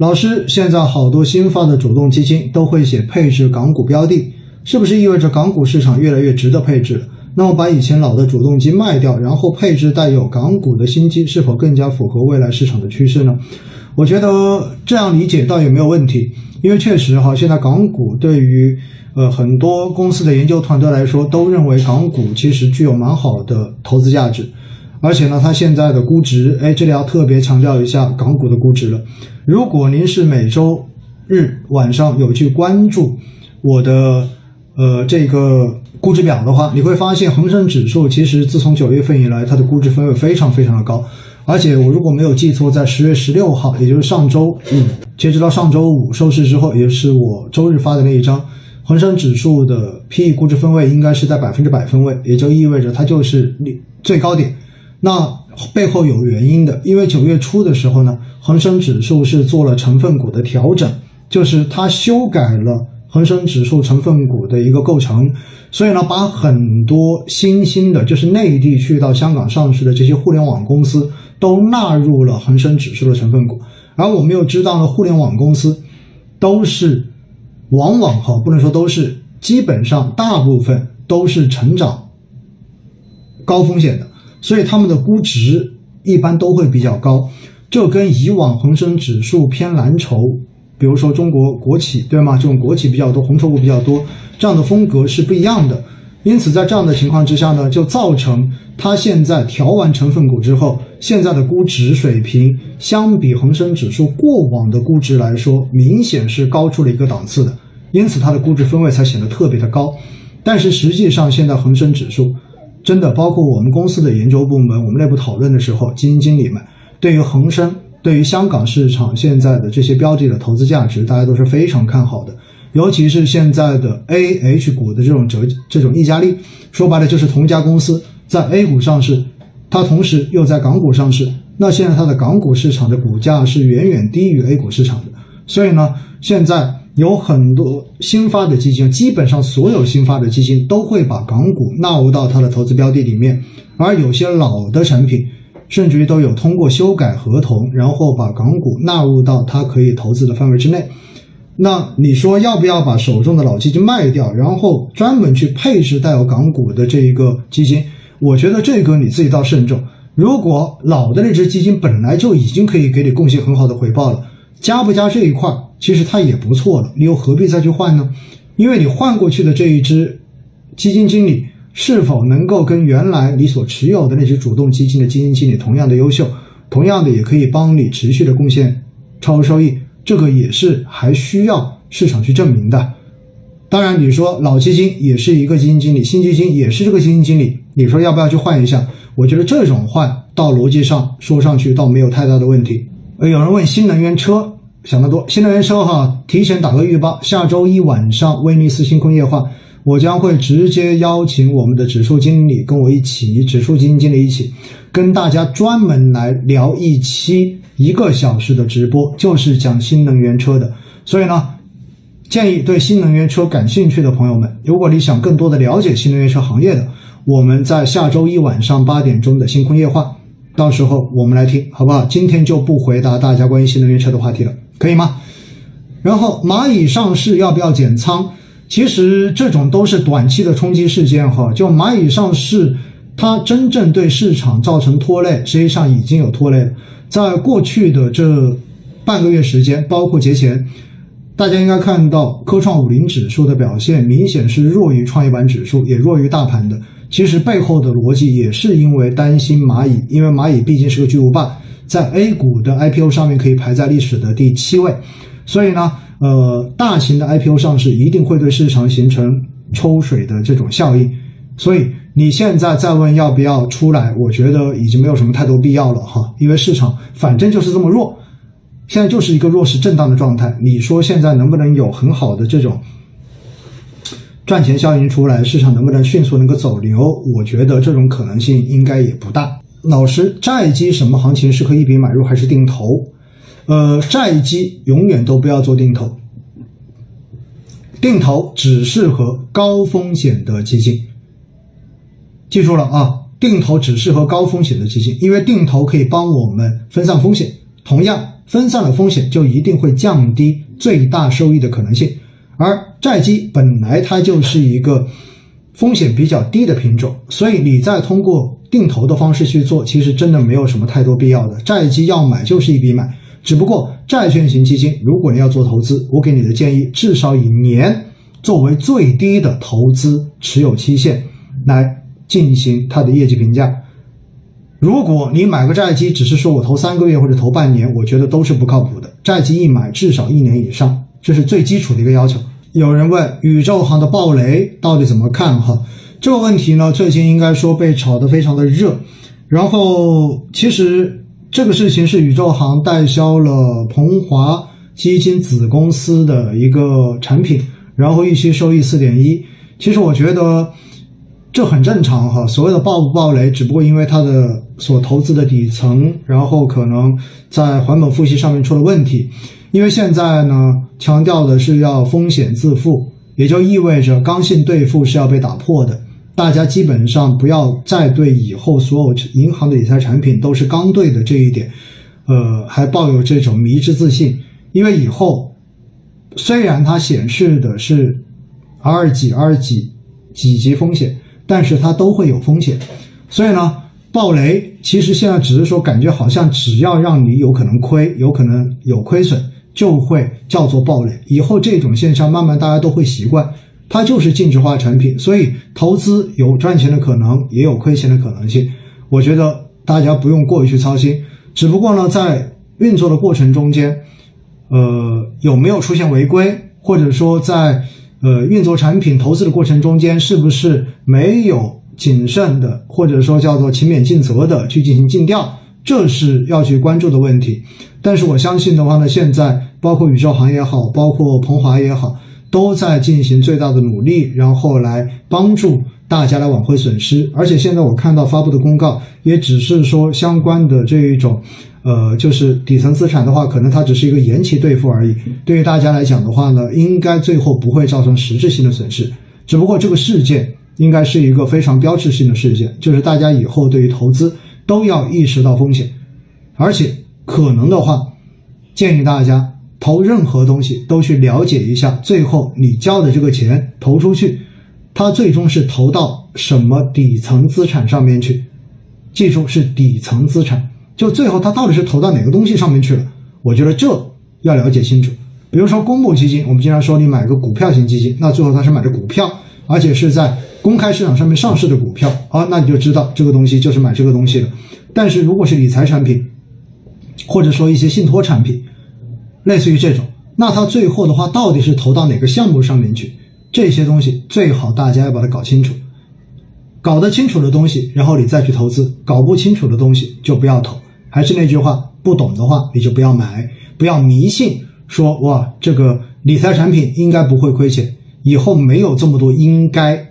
老师，现在好多新发的主动基金都会写配置港股标的，是不是意味着港股市场越来越值得配置？那么把以前老的主动基卖掉，然后配置带有港股的新基，是否更加符合未来市场的趋势呢？我觉得这样理解倒也没有问题，因为确实哈，现在港股对于呃很多公司的研究团队来说，都认为港股其实具有蛮好的投资价值，而且呢，它现在的估值，哎，这里要特别强调一下港股的估值了。如果您是每周日晚上有去关注我的呃这个估值表的话，你会发现恒生指数其实自从九月份以来，它的估值分位非常非常的高。而且我如果没有记错，在十月十六号，也就是上周五，截止到上周五收市之后，也是我周日发的那一张，恒生指数的 P/E 估值分位应该是在百分之百分位，也就意味着它就是最高点。那背后有原因的，因为九月初的时候呢，恒生指数是做了成分股的调整，就是它修改了恒生指数成分股的一个构成。所以呢，把很多新兴的，就是内地去到香港上市的这些互联网公司，都纳入了恒生指数的成分股。而我们又知道呢，互联网公司都是往往哈，不能说都是，基本上大部分都是成长高风险的，所以他们的估值一般都会比较高。这跟以往恒生指数偏蓝筹。比如说中国国企，对吗？这种国企比较多，红筹股比较多，这样的风格是不一样的。因此，在这样的情况之下呢，就造成它现在调完成分股之后，现在的估值水平相比恒生指数过往的估值来说，明显是高出了一个档次的。因此，它的估值分位才显得特别的高。但是实际上，现在恒生指数真的包括我们公司的研究部门，我们内部讨论的时候，基金经理们对于恒生。对于香港市场现在的这些标的的投资价值，大家都是非常看好的。尤其是现在的 A H 股的这种折这种溢价率，说白了就是同一家公司在 A 股上市，它同时又在港股上市。那现在它的港股市场的股价是远远低于 A 股市场的。所以呢，现在有很多新发的基金，基本上所有新发的基金都会把港股纳入到它的投资标的里面，而有些老的产品。甚至于都有通过修改合同，然后把港股纳入到它可以投资的范围之内。那你说要不要把手中的老基金卖掉，然后专门去配置带有港股的这一个基金？我觉得这个你自己倒慎重。如果老的那只基金本来就已经可以给你贡献很好的回报了，加不加这一块，其实它也不错了，你又何必再去换呢？因为你换过去的这一只基金经理。是否能够跟原来你所持有的那只主动基金的基金经理同样的优秀，同样的也可以帮你持续的贡献超额收益，这个也是还需要市场去证明的。当然，你说老基金也是一个基金经理，新基金也是这个基金经理，你说要不要去换一下？我觉得这种换到逻辑上说上去倒没有太大的问题。呃，有人问新能源车，想得多。新能源车哈，提前打个预报，下周一晚上威尼斯星空夜话。我将会直接邀请我们的指数经理跟我一起，指数基金经理一起，跟大家专门来聊一期一个小时的直播，就是讲新能源车的。所以呢，建议对新能源车感兴趣的朋友们，如果你想更多的了解新能源车行业的，我们在下周一晚上八点钟的星空夜话，到时候我们来听，好不好？今天就不回答大家关于新能源车的话题了，可以吗？然后蚂蚁上市要不要减仓？其实这种都是短期的冲击事件哈，就蚂蚁上市，它真正对市场造成拖累，实际上已经有拖累了。在过去的这半个月时间，包括节前，大家应该看到科创五零指数的表现明显是弱于创业板指数，也弱于大盘的。其实背后的逻辑也是因为担心蚂蚁，因为蚂蚁毕竟是个巨无霸，在 A 股的 IPO 上面可以排在历史的第七位，所以呢。呃，大型的 IPO 上市一定会对市场形成抽水的这种效应，所以你现在再问要不要出来，我觉得已经没有什么太多必要了哈，因为市场反正就是这么弱，现在就是一个弱势震荡的状态。你说现在能不能有很好的这种赚钱效应出来，市场能不能迅速能够走牛？我觉得这种可能性应该也不大。老师，债基什么行情适合一笔买入还是定投？呃，债基永远都不要做定投，定投只适合高风险的基金。记住了啊，定投只适合高风险的基金，因为定投可以帮我们分散风险，同样分散了风险，就一定会降低最大收益的可能性。而债基本来它就是一个风险比较低的品种，所以你再通过定投的方式去做，其实真的没有什么太多必要的。债基要买就是一笔买，只不过债券型基金，如果你要做投资，我给你的建议，至少以年作为最低的投资持有期限来进行它的业绩评价。如果你买个债基，只是说我投三个月或者投半年，我觉得都是不靠谱的。债基一买至少一年以上，这是最基础的一个要求。有人问宇宙行的暴雷到底怎么看？哈，这个问题呢，最近应该说被炒得非常的热。然后其实这个事情是宇宙行代销了鹏华基金子公司的一个产品，然后预期收益四点一。其实我觉得。这很正常哈，所谓的暴不暴雷，只不过因为它的所投资的底层，然后可能在还本付息上面出了问题。因为现在呢，强调的是要风险自负，也就意味着刚性兑付是要被打破的。大家基本上不要再对以后所有银行的理财产品都是刚兑的这一点，呃，还抱有这种迷之自信。因为以后虽然它显示的是 R 几 R 几几级风险。但是它都会有风险，所以呢，暴雷其实现在只是说感觉好像只要让你有可能亏，有可能有亏损，就会叫做暴雷。以后这种现象慢慢大家都会习惯，它就是净值化产品，所以投资有赚钱的可能，也有亏钱的可能性。我觉得大家不用过于去操心，只不过呢，在运作的过程中间，呃，有没有出现违规，或者说在。呃，运作产品投资的过程中间，是不是没有谨慎的，或者说叫做勤勉尽责的去进行尽调，这是要去关注的问题。但是我相信的话呢，现在包括宇宙行也好，包括鹏华也好，都在进行最大的努力，然后来帮助大家来挽回损失。而且现在我看到发布的公告，也只是说相关的这一种。呃，就是底层资产的话，可能它只是一个延期兑付而已。对于大家来讲的话呢，应该最后不会造成实质性的损失。只不过这个事件应该是一个非常标志性的事件，就是大家以后对于投资都要意识到风险，而且可能的话，建议大家投任何东西都去了解一下，最后你交的这个钱投出去，它最终是投到什么底层资产上面去。记住，是底层资产。就最后它到底是投到哪个东西上面去了？我觉得这要了解清楚。比如说公募基金，我们经常说你买个股票型基金，那最后它是买的股票，而且是在公开市场上面上市的股票啊，那你就知道这个东西就是买这个东西了。但是如果是理财产品，或者说一些信托产品，类似于这种，那他最后的话到底是投到哪个项目上面去？这些东西最好大家要把它搞清楚。搞得清楚的东西，然后你再去投资；搞不清楚的东西就不要投。还是那句话，不懂的话你就不要买，不要迷信说哇，这个理财产品应该不会亏钱，以后没有这么多应该